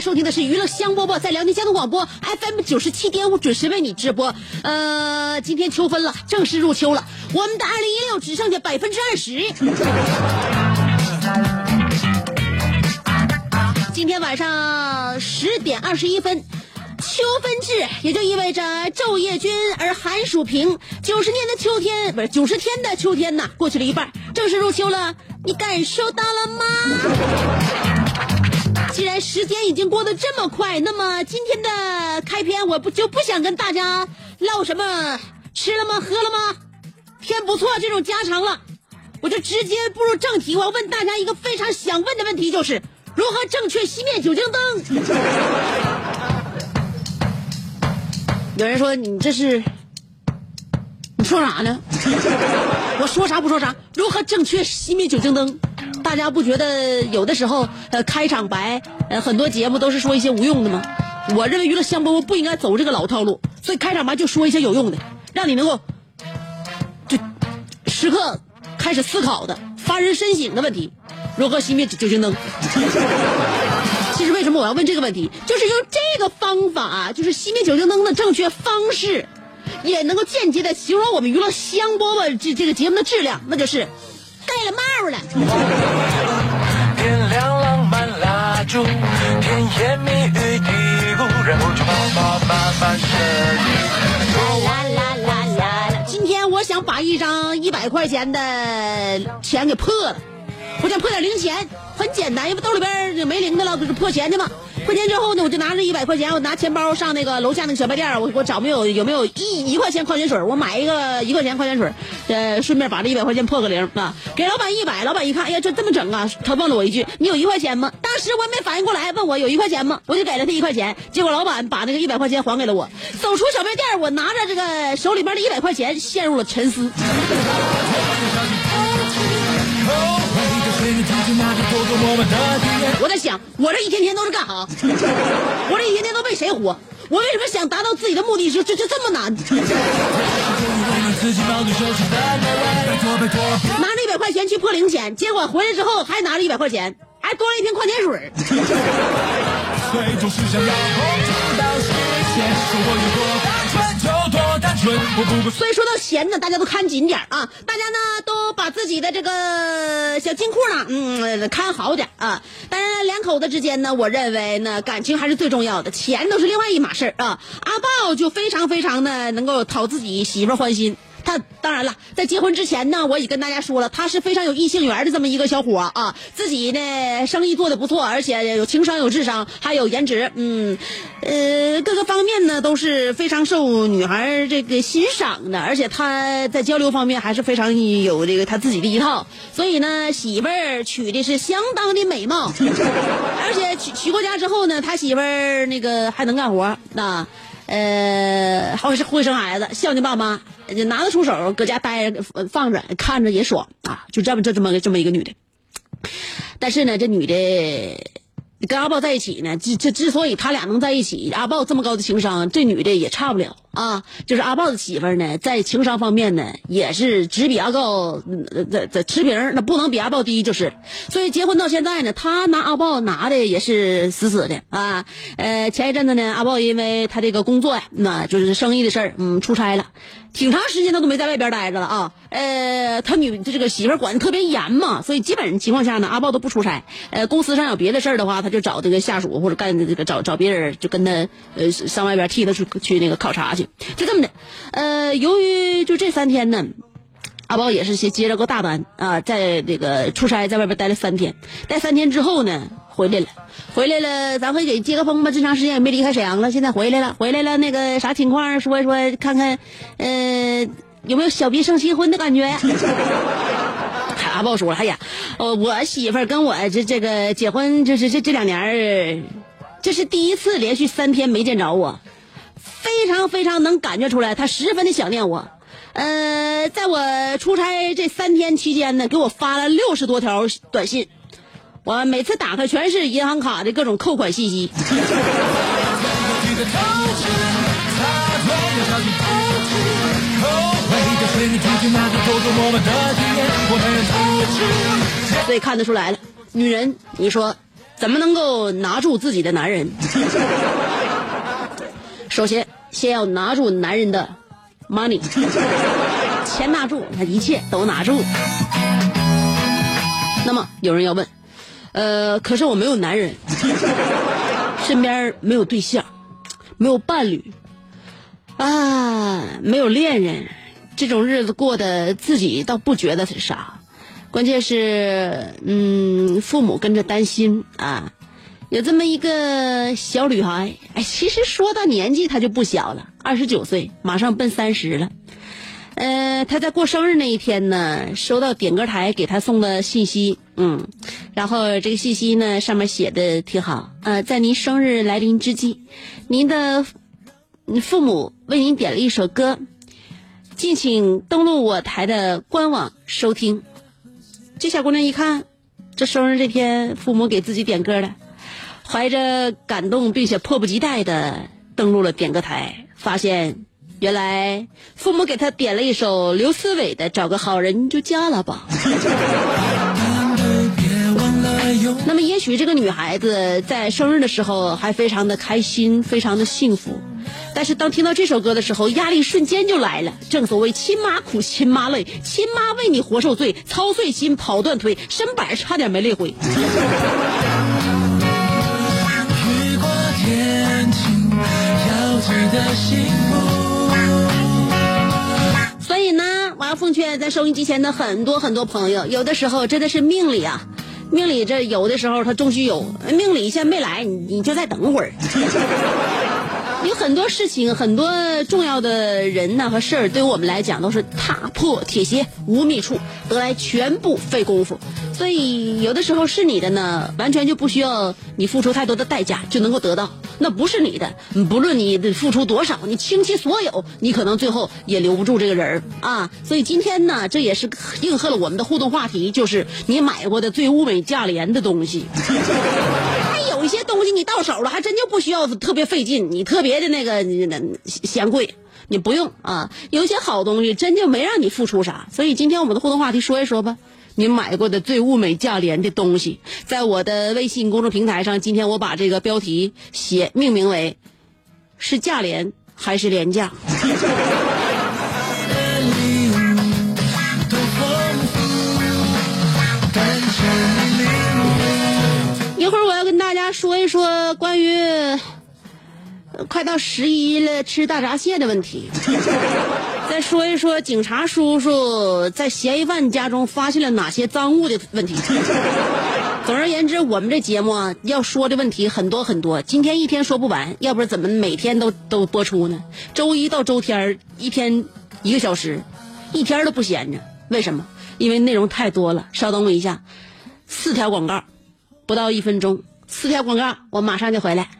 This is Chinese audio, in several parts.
收听的是娱乐香饽饽，在辽宁交通广播 FM 九十七点五准时为你直播。呃，今天秋分了，正式入秋了，我们的二零一六只剩下百分之二十。今天晚上十点二十一分，秋分至，也就意味着昼夜均而寒暑平。九十年的秋天，不是九十天的秋天呐，过去了一半，正式入秋了，你感受到了吗？既然时间已经过得这么快，那么今天的开篇我不就不想跟大家唠什么吃了吗、喝了吗？天不错这种家常了，我就直接步入正题。我要问大家一个非常想问的问题，就是如何正确熄灭酒精灯？有人说你这是你说啥呢？我说啥不说啥，如何正确熄灭酒精灯？大家不觉得有的时候呃开场白呃很多节目都是说一些无用的吗？我认为娱乐香饽饽不应该走这个老套路，所以开场白就说一些有用的，让你能够就时刻开始思考的发人深省的问题，如何熄灭酒精灯？其实为什么我要问这个问题，就是用这个方法、就是熄灭酒精灯的正确方式，也能够间接的形容我们娱乐香饽饽这这个节目的质量，那就是盖了帽了。今天我想把一张一百块钱的钱给破了，我想破点零钱，很简单，因为兜里边也没零的了，不是破钱去嘛。破钱之后呢，我就拿着一百块钱，我拿钱包上那个楼下那个小卖店，我我找没有有没有一一块钱矿泉水，我买一个一块钱矿泉水，呃，顺便把这一百块钱破个零啊，给老板一百，老板一看，哎呀，这这么整啊，他问了我一句，你有一块钱吗？当时我也没反应过来，问我有一块钱吗？我就给了他一块钱，结果老板把那个一百块钱还给了我。走出小卖店，我拿着这个手里边的一百块钱，陷入了沉思。我在想，我这一天天都是干啥？我这一天天都为谁活？我为什么想达到自己的目的就就就这么难？拿着一百块钱去破零钱，结果回来之后还拿着一百块钱，还多了一瓶矿泉水。所以说到钱呢，大家都看紧点啊！大家呢都把自己的这个小金库呢，嗯，看好点啊！当然，两口子之间呢，我认为呢，感情还是最重要的，钱都是另外一码事啊。阿豹就非常非常的能够讨自己媳妇欢心。他当然了，在结婚之前呢，我也跟大家说了，他是非常有异性缘的这么一个小伙啊。自己呢，生意做得不错，而且有情商、有智商，还有颜值，嗯，呃，各个方面呢都是非常受女孩这个欣赏的。而且他在交流方面还是非常有这个他自己的一套。所以呢，媳妇儿娶的是相当的美貌，而且娶娶过家之后呢，他媳妇儿那个还能干活，那。呃，好是会生孩子，孝敬爸妈，拿得出手，搁家待着放着，看着也爽啊！就这么这这么这么一个女的，但是呢，这女的跟阿豹在一起呢，之之之所以他俩能在一起，阿豹这么高的情商，这女的也差不了啊。就是阿豹的媳妇儿呢，在情商方面呢，也是只比阿豹呃这这持平，那不能比阿豹低就是。所以结婚到现在呢，他拿阿豹拿的也是死死的啊。呃，前一阵子呢，阿豹因为他这个工作呀，那就是生意的事儿，嗯，出差了。挺长时间他都没在外边待着了啊，呃，他女这个媳妇儿管的特别严嘛，所以基本情况下呢，阿豹都不出差。呃，公司上有别的事儿的话，他就找这个下属或者干这个找找别人，就跟他呃上外边替他去去那个考察去，就这么的。呃，由于就这三天呢。阿豹也是接接了个大单啊，在这个出差在外边待了三天，待三天之后呢，回来了，回来了，咱会给接个风吧。这长时间也没离开沈阳了，现在回来了，回来了，那个啥情况？说一说，看看，呃，有没有小别胜新婚的感觉？阿豹说了，哎呀，呃，我媳妇儿跟我这这个结婚，就是这这两年儿，这是第一次连续三天没见着我，非常非常能感觉出来，他十分的想念我。呃，在我出差这三天期间呢，给我发了六十多条短信，我每次打开全是银行卡的各种扣款信息。所以看得出来了，女人，你说怎么能够拿住自己的男人？首先，先要拿住男人的 money，钱拿住，他一切都拿住。那么有人要问，呃，可是我没有男人，身边没有对象，没有伴侣，啊，没有恋人，这种日子过得自己倒不觉得是啥，关键是，嗯，父母跟着担心啊。有这么一个小女孩，哎，其实说到年纪，她就不小了，二十九岁，马上奔三十了。呃，她在过生日那一天呢，收到点歌台给她送的信息，嗯，然后这个信息呢上面写的挺好，呃，在您生日来临之际，您的父母为您点了一首歌，敬请登录我台的官网收听。这小姑娘一看，这生日这天父母给自己点歌了。怀着感动并且迫不及待的登录了点歌台，发现原来父母给他点了一首刘思伟的《找个好人就嫁了吧》。那么，也许这个女孩子在生日的时候还非常的开心，非常的幸福，但是当听到这首歌的时候，压力瞬间就来了。正所谓亲妈苦，亲妈累，亲妈为你活受罪，操碎心，跑断腿，身板差点没累毁。所以呢，我要奉劝在收音机前的很多很多朋友，有的时候真的是命里啊，命里这有的时候它终须有，命里先没来，你你就再等会儿。有很多事情，很多重要的人呢和事儿，对于我们来讲都是踏破铁鞋无觅处，得来全不费功夫。所以有的时候是你的呢，完全就不需要你付出太多的代价就能够得到。那不是你的，不论你付出多少，你倾其所有，你可能最后也留不住这个人儿啊。所以今天呢，这也是应和了我们的互动话题，就是你买过的最物美价廉的东西。还有一些东西你到手了，还真就不需要特别费劲，你特别的那个嫌贵，你不用啊。有一些好东西真就没让你付出啥，所以今天我们的互动话题说一说吧。你买过的最物美价廉的东西，在我的微信公众平台上，今天我把这个标题写命名为“是价廉还是廉价”。一会儿我要跟大家说一说关于快到十一了吃大闸蟹的问题，再说一说警察叔叔在嫌疑犯家中发现了哪些赃物的问题。总而言之，我们这节目啊，要说的问题很多很多，今天一天说不完，要不然怎么每天都都播出呢？周一到周天一天一个小时，一天都不闲着。为什么？因为内容太多了。稍等我一下，四条广告，不到一分钟，四条广告，我马上就回来。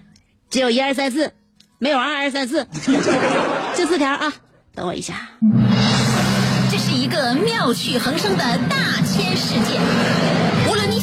只有一二三四，没有二二三四，就四条啊！等我一下。这是一个妙趣横生的大千世界，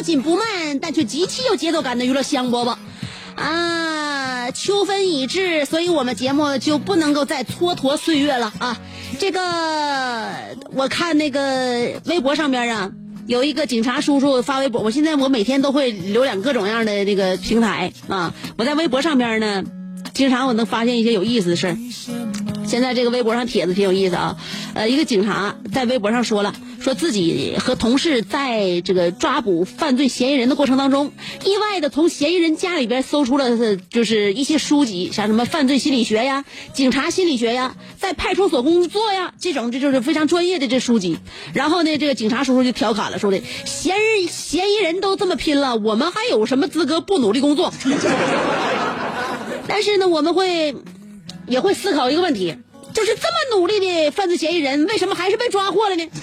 不紧不慢，但却极其有节奏感的娱乐香饽饽。啊，秋分已至，所以我们节目就不能够再蹉跎岁月了啊！这个我看那个微博上边啊，有一个警察叔叔发微博，我现在我每天都会浏览各种样的这个平台啊。我在微博上边呢，经常我能发现一些有意思的事儿。现在这个微博上帖子挺有意思啊，呃，一个警察在微博上说了，说自己和同事在这个抓捕犯罪嫌疑人的过程当中，意外的从嫌疑人家里边搜出了就是一些书籍，像什么犯罪心理学呀、警察心理学呀，在派出所工作呀，这种这就是非常专业的这书籍。然后呢，这个警察叔叔就调侃了，说的嫌疑嫌疑人都这么拼了，我们还有什么资格不努力工作？但是呢，我们会也会思考一个问题，就是这么努力的犯罪嫌疑人，为什么还是被抓获了呢？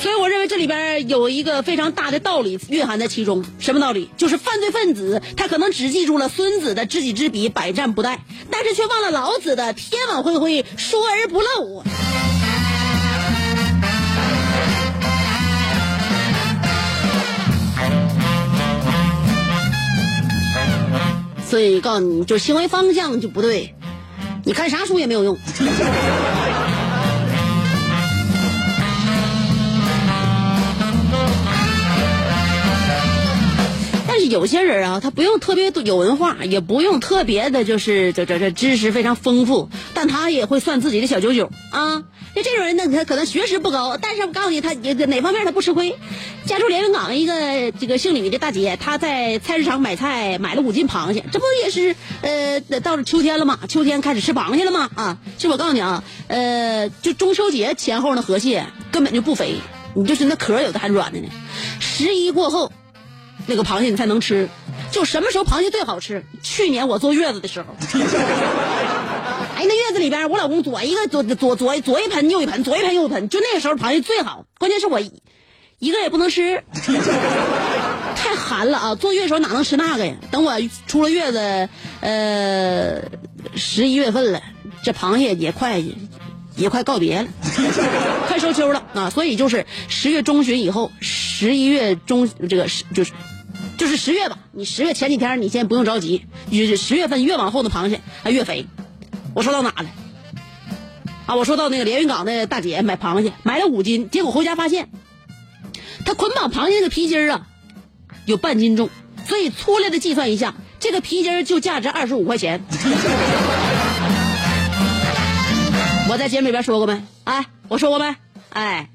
所以我认为这里边有一个非常大的道理蕴含在其中。什么道理？就是犯罪分子他可能只记住了孙子的知己知彼，百战不殆，但是却忘了老子的天网恢恢，疏而不漏。所以告诉你，就行为方向就不对，你看啥书也没有用。有些人啊，他不用特别有文化，也不用特别的，就是这这这知识非常丰富，但他也会算自己的小九九啊。就这种人呢，他可能学识不高，但是我告诉你，他也哪方面他不吃亏。家住连云港一个这个姓李的大姐，她在菜市场买菜，买了五斤螃蟹，这不也是呃到了秋天了吗？秋天开始吃螃蟹了吗？啊，其实我告诉你啊，呃，就中秋节前后那河蟹根本就不肥，你就是那壳有的还软的呢。十一过后。那个螃蟹你才能吃，就什么时候螃蟹最好吃？去年我坐月子的时候，哎，那月子里边我老公左一个左左左左一盆右一盆，左一盆右一盆，就那个时候螃蟹最好。关键是我一个也不能吃，太寒了啊！坐月的时候哪能吃那个呀？等我出了月子，呃，十一月份了，这螃蟹也快也快告别了，快收秋了啊！所以就是十月中旬以后，十一月中这个就是。就是十月吧，你十月前几天你先不用着急，就是十月份越往后的螃蟹还越肥。我说到哪了？啊，我说到那个连云港的大姐买螃蟹，买了五斤，结果回家发现，她捆绑螃蟹那个皮筋啊，有半斤重，所以粗略的计算一下，这个皮筋就价值二十五块钱。我在节目里边说过没？哎，我说过没？哎，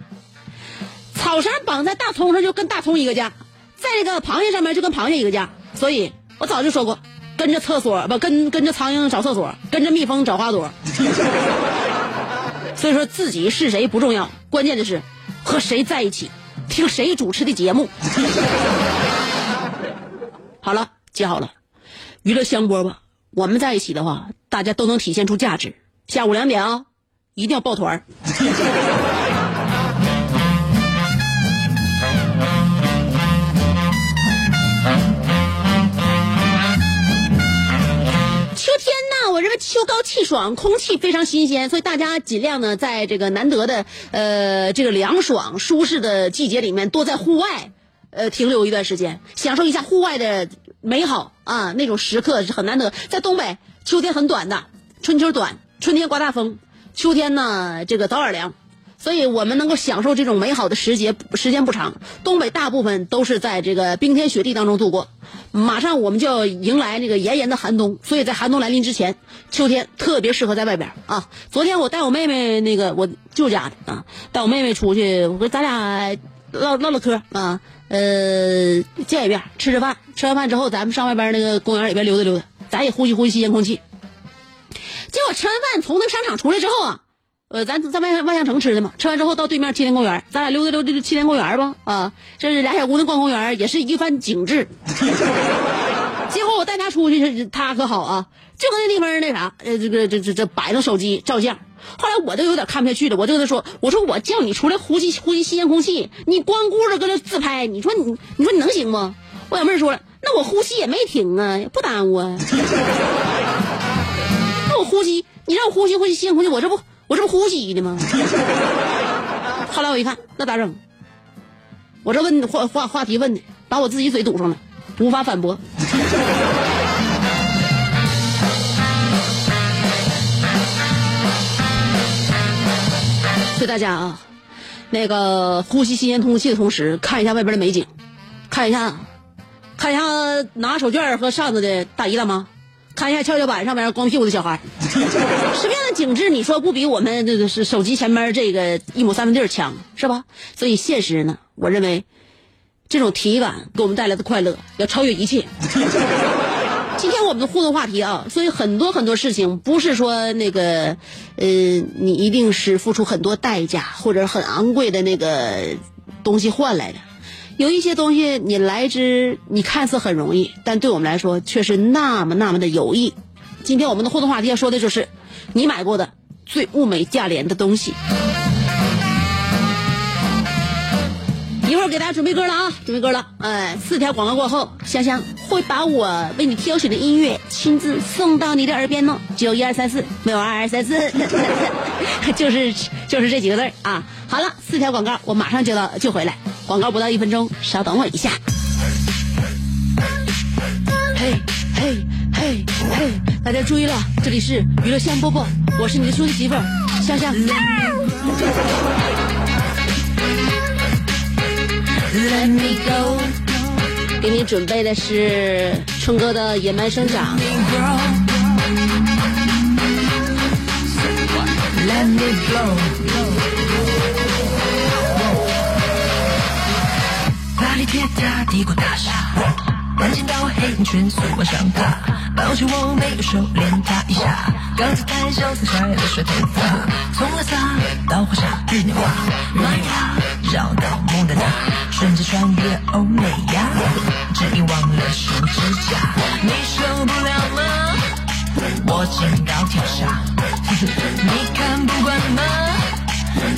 草绳绑在大葱上就跟大葱一个价。在这个螃蟹上面就跟螃蟹一个价，所以我早就说过，跟着厕所不跟跟着苍蝇找厕所，跟着蜜蜂找花朵。所以说自己是谁不重要，关键的是和谁在一起，听谁主持的节目。好了，接好了，娱乐香饽饽，我们在一起的话，大家都能体现出价值。下午两点啊，一定要抱团。秋高气爽，空气非常新鲜，所以大家尽量呢，在这个难得的呃这个凉爽舒适的季节里面，多在户外呃停留一段时间，享受一下户外的美好啊，那种时刻是很难得。在东北，秋天很短的，春秋短，春天刮大风，秋天呢这个早晚凉，所以我们能够享受这种美好的时节时间不长。东北大部分都是在这个冰天雪地当中度过，马上我们就要迎来这个炎炎的寒冬。所以在寒冬来临之前，秋天特别适合在外边啊。昨天我带我妹妹那个我舅家的啊，带我妹妹出去，我说咱俩唠唠唠嗑啊，呃，见一面，吃吃饭，吃完饭之后咱们上外边那个公园里边溜达溜达，咱也呼吸呼吸新鲜空气。结果吃完饭从那商场出来之后啊，呃，咱在万万象城吃的嘛，吃完之后到对面青年公园，咱俩溜达溜达青年公园吧，啊，这是俩小姑娘逛公园，也是一番景致。结果我带她出去，她可好啊，就搁那地方那啥，呃，这个这这这摆着手机照相。后来我都有点看不下去了，我就跟她说，我说我叫你出来呼吸呼吸新鲜空气，你光顾着搁那自拍，你说你你说你能行吗？我小妹说了，那我呼吸也没停啊，不耽误啊。那我呼吸，你让我呼吸呼吸新鲜空气，我这不我这不呼吸的吗？后来我一看，那咋整？我这问话话话题问的，把我自己嘴堵上了，无法反驳。所以大家啊，那个呼吸新鲜空气的同时，看一下外边的美景，看一下，看一下拿手绢和扇子的大姨大妈，看一下跷跷板上面光屁股的小孩，什么样的景致你说不比我们这个是手机前面这个一亩三分地儿强是吧？所以现实呢，我认为这种体感给我们带来的快乐要超越一切。今天我们的互动话题啊，所以很多很多事情不是说那个，呃，你一定是付出很多代价或者很昂贵的那个东西换来的。有一些东西你来之，你看似很容易，但对我们来说却是那么那么的有益。今天我们的互动话题要说的就是你买过的最物美价廉的东西。一会儿给大家准备歌了啊，准备歌了。哎，四条广告过后，香香会把我为你挑选的音乐亲自送到你的耳边呢。只有一二三四，没有二二三四，就是就是这几个字儿啊。好了，四条广告，我马上就到就回来。广告不到一分钟，稍等我一下。嘿嘿嘿嘿，大家注意了，这里是娱乐香饽饽，我是你的兄弟媳妇儿香香。Let me go，给你准备的是春哥的《野蛮生长》。Let me go。铁塔帝国大厦，南京到黑眼圈速往上爬，抱起我没有收敛他一下，刚才太潇洒甩了甩头发，从拉萨到华沙日内瓦，玛雅绕到蒙大拿，瞬间穿越欧美亚，只因忘了梳指甲，你受不了吗？我剪刀跳下，你看不惯吗？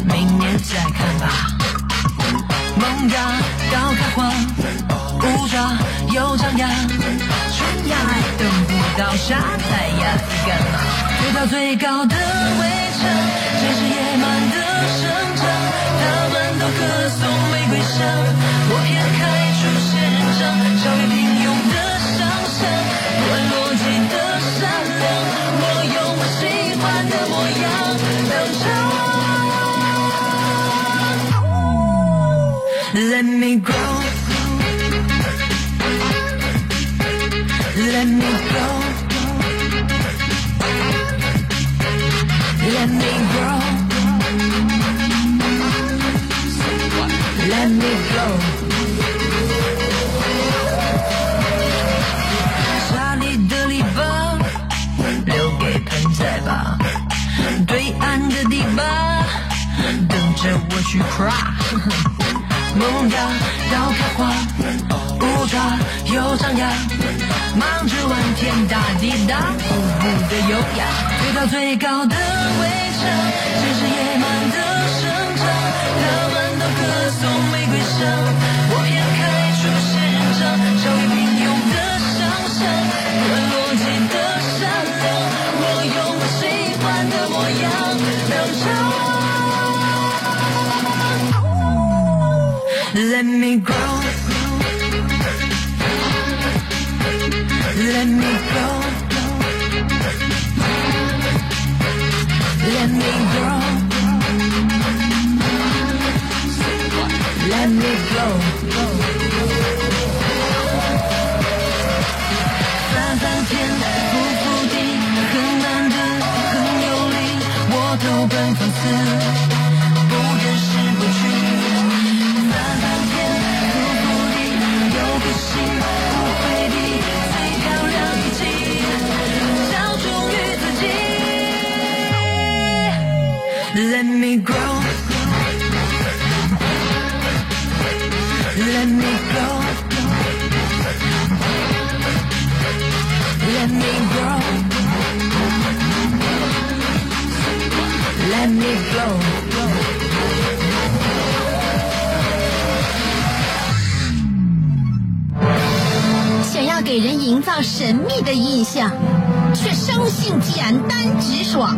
明年再看吧。萌芽要开花，乌爪又张牙，悬崖等不到沙滩呀，你干嘛？飞到最高的围墙，这是野蛮的生长，他们都歌颂玫瑰香，我 Let me go. Let me go. Let me grow. Let me go. 沙里的篱笆留给盆栽吧，对岸的堤坝等着我去跨。萌芽到开花，乌抓又张牙，忙着玩天大地大，无不的优雅，飞到最高的围城，这是野蛮的生长，他们都歌颂玫瑰香，Let me grow. Let me go. Let me grow. Let me go. 想要给人营造神秘的印象，却生性简单直爽；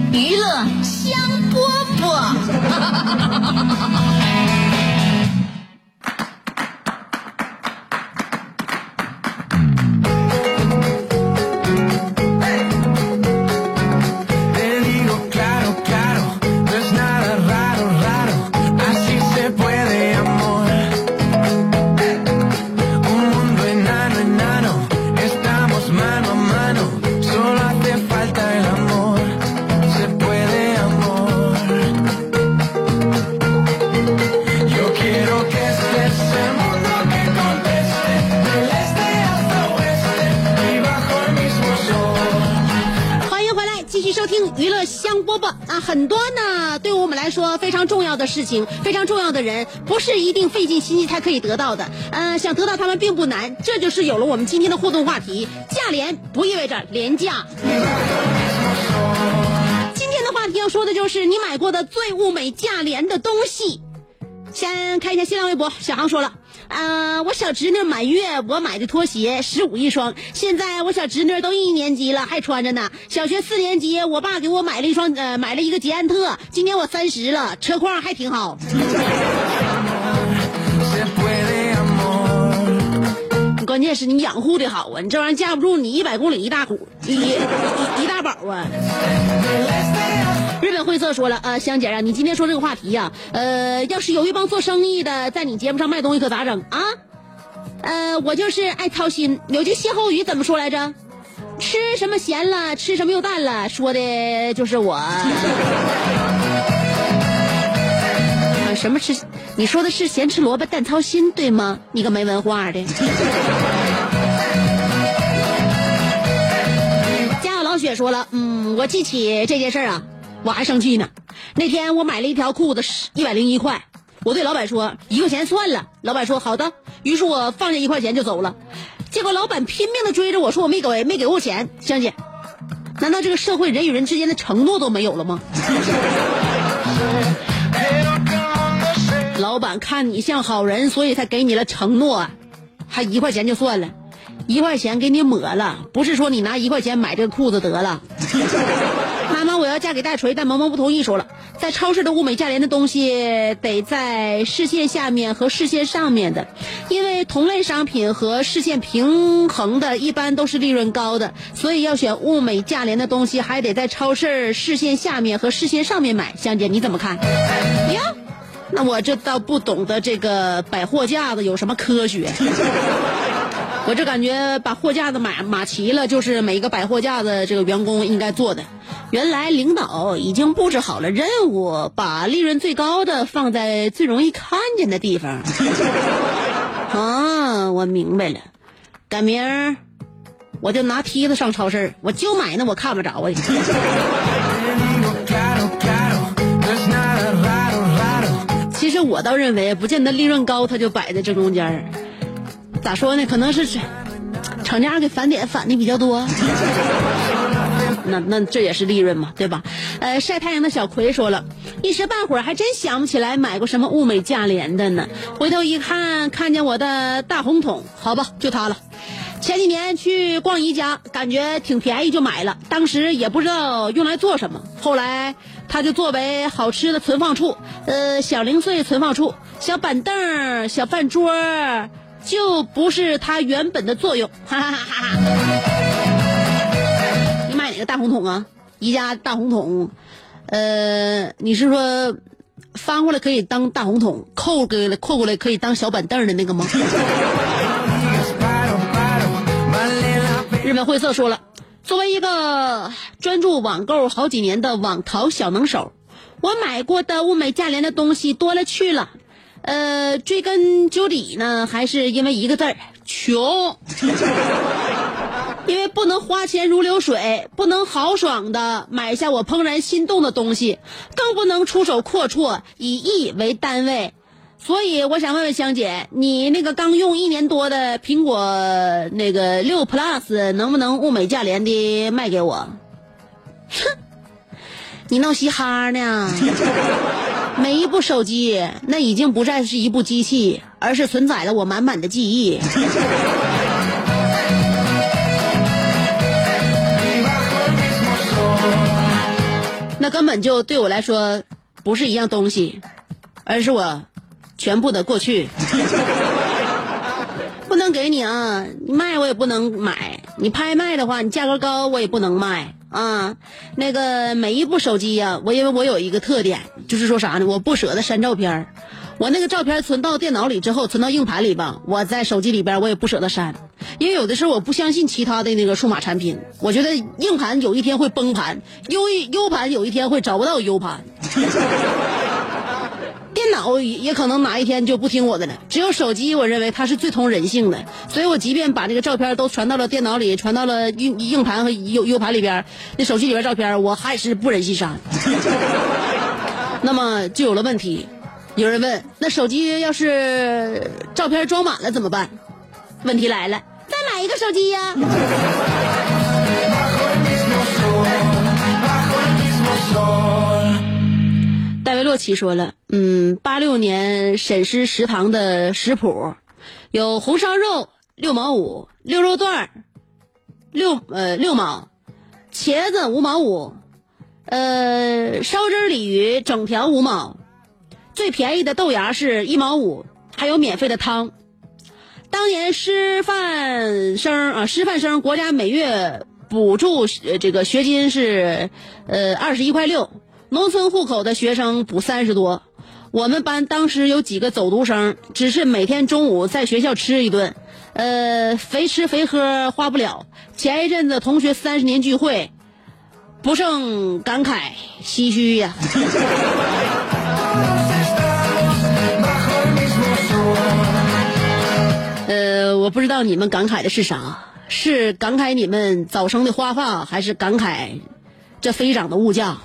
娱乐香饽饽。是一定费尽心机才可以得到的。嗯、想得到他们并不难，这就是有了我们今天的互动话题：价廉不意味着廉价。今天的话题要说的就是你买过的最物美价廉的东西。先看一下新浪微博，小航说了，呃，我小侄女满月我买的拖鞋十五一双，现在我小侄女都一年级了还穿着呢。小学四年级，我爸给我买了一双，呃，买了一个捷安特，今年我三十了，车况还挺好。关键是你养护的好啊，你这玩意儿架不住你一百公里一大股，一一大宝啊。日本灰色说了，呃，香姐啊，你今天说这个话题呀、呃，要是有一帮做生意的在你节目上卖东西，可咋整啊？呃，我就是爱操心。有句歇后语怎么说来着？吃什么咸了，吃什么又淡了，说的就是我。什么吃？你说的是咸吃萝卜淡操心对吗？你个没文化的。说了，嗯，我记起这件事儿啊，我还生气呢。那天我买了一条裤子，一百零一块，我对老板说一块钱算了，老板说好的，于是我放下一块钱就走了。结果老板拼命的追着我说我没给没给过钱，香姐，难道这个社会人与人之间的承诺都没有了吗？老板看你像好人，所以才给你了承诺，还一块钱就算了，一块钱给你抹了，不是说你拿一块钱买这个裤子得了。妈妈，我要嫁给大锤，但萌萌不同意，说了，在超市的物美价廉的东西得在视线下面和视线上面的，因为同类商品和视线平衡的，一般都是利润高的，所以要选物美价廉的东西，还得在超市视线下面和视线上面买。香姐，你怎么看？呀？那我这倒不懂得这个摆货架子有什么科学。我这感觉把货架子买码齐了，就是每个摆货架子这个员工应该做的。原来领导已经布置好了任务，把利润最高的放在最容易看见的地方。啊，我明白了，赶明儿我就拿梯子上超市，我就买那我看不着啊。其实我倒认为，不见得利润高，它就摆在正中间儿。咋说呢？可能是厂家给返点返的比较多。那那这也是利润嘛，对吧？呃，晒太阳的小葵说了，一时半会儿还真想不起来买过什么物美价廉的呢。回头一看，看见我的大红桶，好吧，就它了。前几年去逛宜家，感觉挺便宜就买了，当时也不知道用来做什么。后来它就作为好吃的存放处，呃，小零碎存放处，小板凳、小饭桌，就不是它原本的作用。哈哈哈哈哈！你买哪个大红桶啊？宜家大红桶，呃，你是说翻过来可以当大红桶，扣过来扣过来可以当小板凳的那个吗？日本灰色说了，作为一个专注网购好几年的网淘小能手，我买过的物美价廉的东西多了去了。呃，追根究底呢，还是因为一个字儿——穷。因为不能花钱如流水，不能豪爽的买下我怦然心动的东西，更不能出手阔绰，以亿为单位。所以我想问问香姐，你那个刚用一年多的苹果那个六 Plus 能不能物美价廉的卖给我？哼，你闹嘻哈呢？每一部手机那已经不再是一部机器，而是存在了我满满的记忆。那根本就对我来说不是一样东西，而是我全部的过去。不能给你啊，你卖我也不能买。你拍卖的话，你价格高我也不能卖啊。那个每一部手机呀、我因为我有一个特点，就是说啥呢？我不舍得删照片儿我那个照片存到电脑里之后，存到硬盘里吧，我在手机里边我也不舍得删，因为有的时候我不相信其他的那个数码产品，我觉得硬盘有一天会崩盘，U U 盘有一天会找不到 U 盘，电脑也可能哪一天就不听我的了。只有手机，我认为它是最通人性的，所以我即便把这个照片都传到了电脑里，传到了硬硬盘和 U U 盘里边，那手机里边照片我还是不忍心删。那么就有了问题。有人问，那手机要是照片装满了怎么办？问题来了，再买一个手机呀、戴维洛奇说了，嗯，八六年沈师食堂的食谱有红烧肉六毛五，溜肉段六呃六毛，茄子五毛五，呃烧汁鲤鱼整条五毛，最便宜的豆芽是一毛五，还有免费的汤。当年师范生啊，师范生国家每月补助呃这个学金是呃二十一块六，农村户口的学生补三十多。我们班当时有几个走读生，只是每天中午在学校吃一顿，呃，肥吃肥喝花不了。前一阵子同学三十年聚会，不胜感慨唏嘘呀。呃，我不知道你们感慨的是啥，是感慨你们早生的花发，还是感慨这飞涨的物价。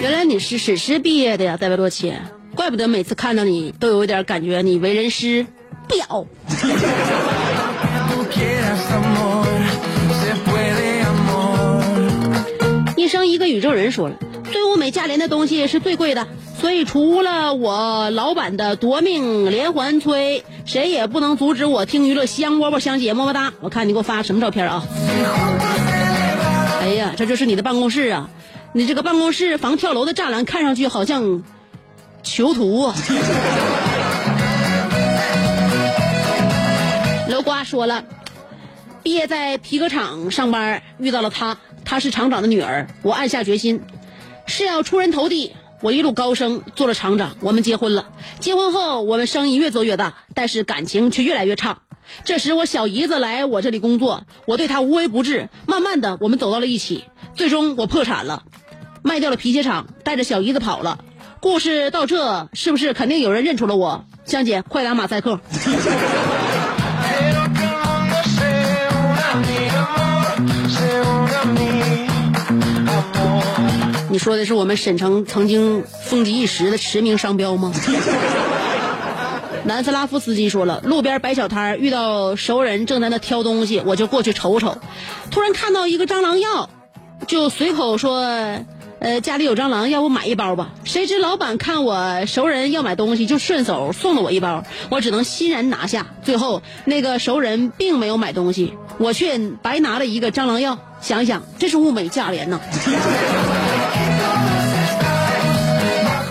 原来你是史诗毕业的呀，戴维洛奇，怪不得每次看到你都有一点感觉，你为人师表。医生一个宇宙人说了，最物美价廉的东西是最贵的，所以除了我老板的夺命连环催，谁也不能阻止我听娱乐香饽饽香姐么么哒。我看你给我发什么照片啊？哎呀，这就是你的办公室啊！你这个办公室防跳楼的栅栏看上去好像囚徒啊。楼瓜说了。毕业在皮革厂上班，遇到了她，她是厂长的女儿。我暗下决心，是要出人头地。我一路高升，做了厂长，我们结婚了。结婚后，我们生意越做越大，但是感情却越来越差。这时，我小姨子来我这里工作，我对她无微不至。慢慢的，我们走到了一起。最终，我破产了，卖掉了皮鞋厂，带着小姨子跑了。故事到这，是不是肯定有人认出了我？香姐，快打马赛克。你说的是我们沈城曾经风靡一时的驰名商标吗？南斯拉夫斯基说了，路边摆小摊儿遇到熟人正在那挑东西，我就过去瞅瞅，突然看到一个蟑螂药，就随口说，呃，家里有蟑螂，要不买一包吧？谁知老板看我熟人要买东西，就顺手送了我一包，我只能欣然拿下。最后那个熟人并没有买东西，我却白拿了一个蟑螂药。想想，这是物美价廉呐。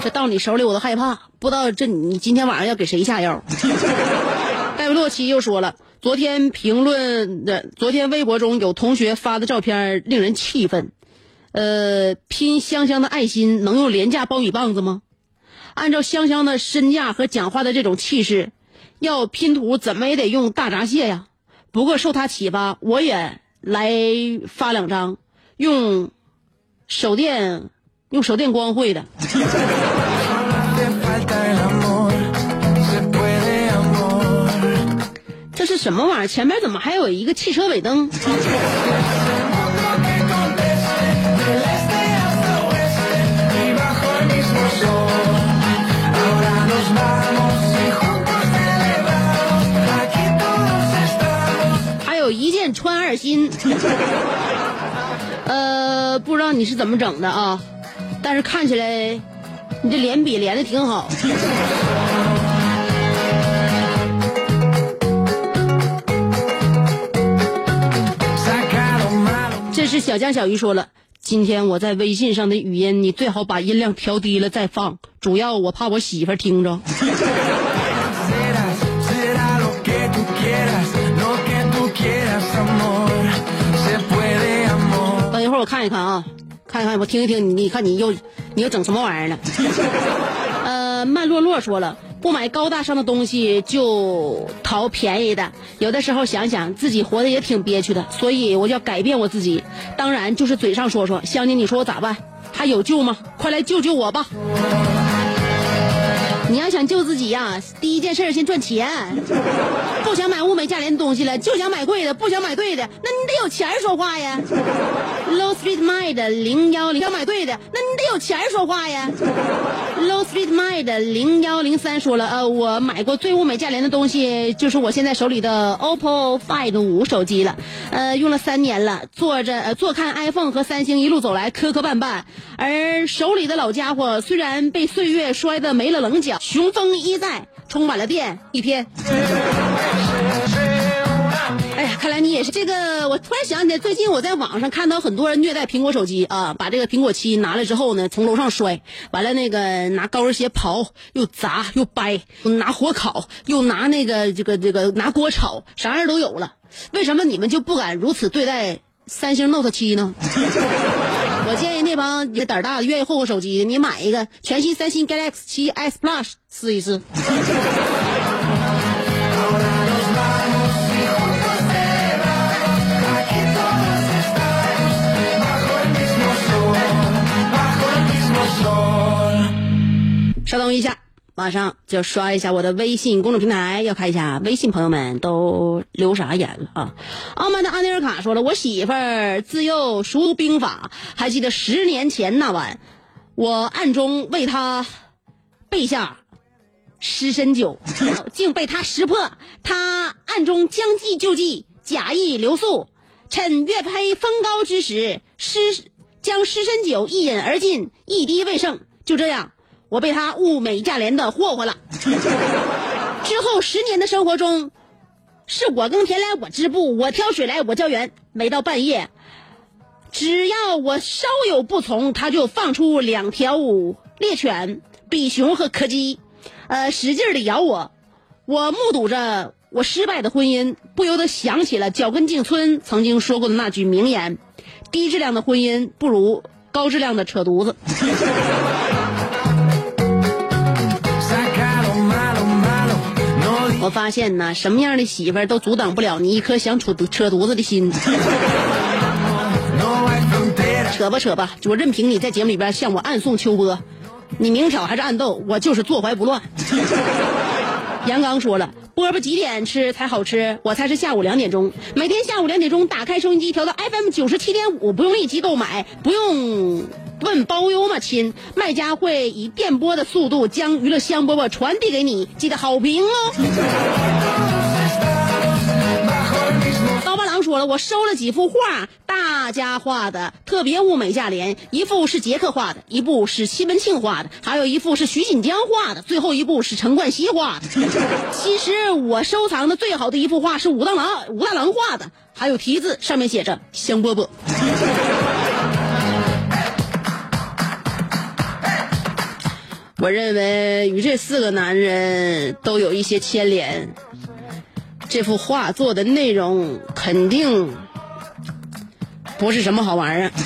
到你手里我都害怕，不知道这你今天晚上要给谁下药。戴维洛奇又说了，昨天评论的，昨天微博中有同学发的照片令人气愤。呃，拼香香的爱心能用廉价苞米棒子吗？按照香香的身价和讲话的这种气势，要拼图怎么也得用大闸蟹呀。不过受他启发，我也来发两张，用手电用手电光绘的。什么玩意儿？前面怎么还有一个汽车尾灯？还有一箭穿二心 呃不知道你是怎么整的啊但是看起来你这连笔连的挺好。是小江小鱼说了，今天我在微信上的语音，你最好把音量调低了再放，主要我怕我媳妇听着。等一会儿我看一看啊，看一看我听一听，你看你又你又整什么玩意儿了？呃，曼洛洛说了，不买高大上的东西就淘便宜的。有的时候想想自己活得也挺憋屈的，所以我就要改变我自己。当然就是嘴上说说，香姐你说我咋办？还有救吗？快来救救我吧！你要想救自己呀、第一件事儿先赚钱，不想买物美价廉的东西了，就想买贵的，不想买对的，那你得有钱说话呀。Low Street Mind 零幺零。要买对的，那你得有钱说话呀。Low Street Mind 零幺零三说了，呃，我买过最物美价廉的东西，就是我现在手里的 OPPO Find 五手机了，呃，用了三年了，坐着呃坐看 iPhone 和三星一路走来磕磕绊绊，而手里的老家伙虽然被岁月摔得没了棱角，雄风依在，充满了电一天。哎呀，看来你也是这个。我突然想起来，最近我在网上看到很多人虐待苹果手机啊，把这个苹果七拿来之后呢，从楼上摔，完了那个拿高跟鞋刨，又砸又掰，拿火烤，又拿那个这个这个拿锅炒，啥样都有了。为什么你们就不敢如此对待三星 Note 七呢？我建议这帮有胆大的，愿意霍霍手机的，你买一个全新三星 Galaxy 七 S Plus 试一试。稍等一下。马上就刷一下我的微信公众平台，要看一下微信朋友们都留啥言了啊！傲慢的阿尼尔卡说了，我媳妇儿自幼熟读兵法，还记得十年前那晚，我暗中为她备下湿身酒，竟被他识破。他暗中将计就计，假意留宿，趁月黑风高之时，失将湿身酒一饮而尽，一滴未剩。就这样，我被他物美价廉的霍霍了。之后十年的生活中，是我耕田来我织布，我挑水来我浇园。每到半夜，只要我稍有不从，他就放出两条猎犬，比熊和柯基，呃，使劲的咬我。我目睹着我失败的婚姻，不由得想起了脚跟进村曾经说过的那句名言：低质量的婚姻不如高质量的扯犊子。发现呢，什么样的媳妇儿都阻挡不了你一颗想扯犊扯犊子的心。扯吧扯吧，我任凭你在节目里边向我暗送秋波，你明挑还是暗斗，我就是坐怀不乱。杨刚说了，饽饽几点吃才好吃？我猜是下午两点钟。每天下午两点钟打开收音机，调到 FM 九十七点五，不用立即购买，不用问包邮吗，亲？卖家会以电波的速度将娱乐香饽饽传递给你，记得好评哦。刀疤狼说了，我收了几幅画，大家画的，特别物美价廉。一幅是杰克画的，一部是西门庆画的，还有一幅是徐锦江画的，最后一部是陈冠希画的。其实我收藏的最好的一幅画是武大郎武大郎画的，还有题字，上面写着“香饽饽”。我认为与这四个男人都有一些牵连。这幅画作的内容肯定不是什么好玩意儿。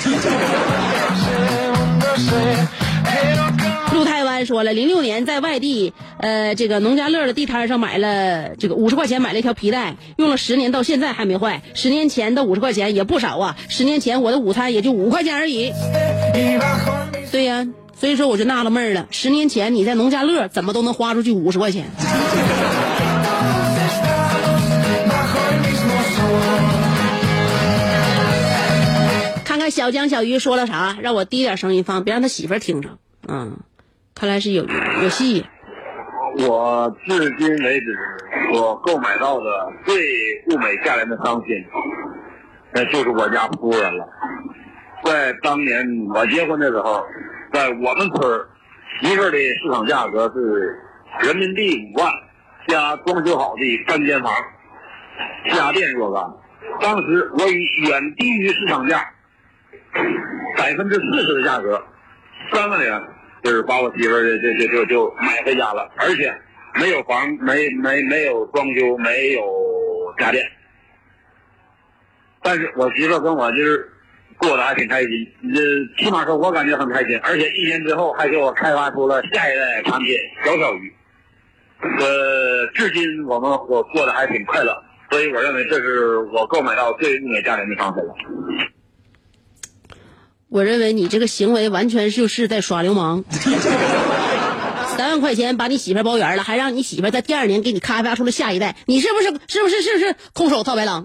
陆太湾说了，零六年在外地，呃，这个农家乐的地摊上买了这个五十块钱买了一条皮带，用了十年到现在还没坏。十年前的五十块钱也不少啊，十年前我的午餐也就五块钱而已。对呀、所以说我就纳了闷儿了，十年前你在农家乐怎么都能花出去五十块钱？看看小江小鱼说了啥，让我低点声音放，别让他媳妇儿听着。嗯，看来是有有戏。我至今为止所购买到的最物美价廉的商品，那就是我家夫人了。在当年我结婚的时候，在我们村儿媳妇儿的市场价格是人民币五万，加装修好的三间房，家电若干。当时我以远低于市场价百分之四十的价格，三万元，就是把我媳妇儿就就就就买回家了，而且没有房，没没没有装修，没有家电。但是我媳妇儿跟我就是过得还挺开心，呃，起码说我感觉很开心，而且一年之后还给我开发出了下一代产品小小鱼。呃，至今我们我过得还挺快乐，所以我认为这是我购买到最物美价廉的商品了。我认为你这个行为完全就是在耍流氓。三万块钱把你媳妇包圆了，还让你媳妇在第二年给你开发出了下一代，你是不是是不是是不是空手套白狼？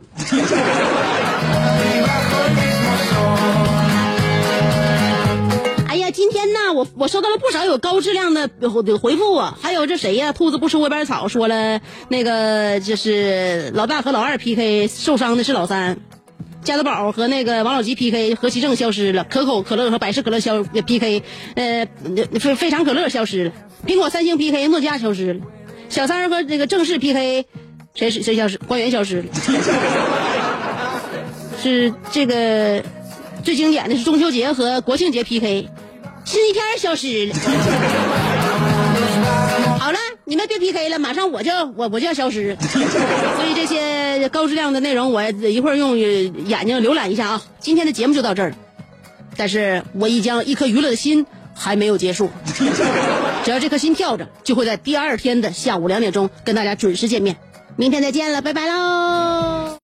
我我收到了不少有高质量的的回复啊，还有这谁呀、兔子不吃窝边草说了，那个就是老大和老二 PK 受伤的是老三，加多宝和那个王老吉 PK 何其正消失了，可口可乐和百事可乐消 PK，呃，非非常可乐消失了，苹果三星 PK 诺基亚消失了，小三儿和这个正式 PK 谁谁谁消失？官员消失了，是这个最经典的是中秋节和国庆节 PK，星期天消失了。好了，你们别 PK 了，马上我就我我就要消失，所以这些高质量的内容我一会儿用眼睛浏览一下啊。今天的节目就到这儿了，但是我一将一颗娱乐的心还没有结束，只要这颗心跳着，就会在第二天的下午两点钟跟大家准时见面。明天再见了，拜拜喽。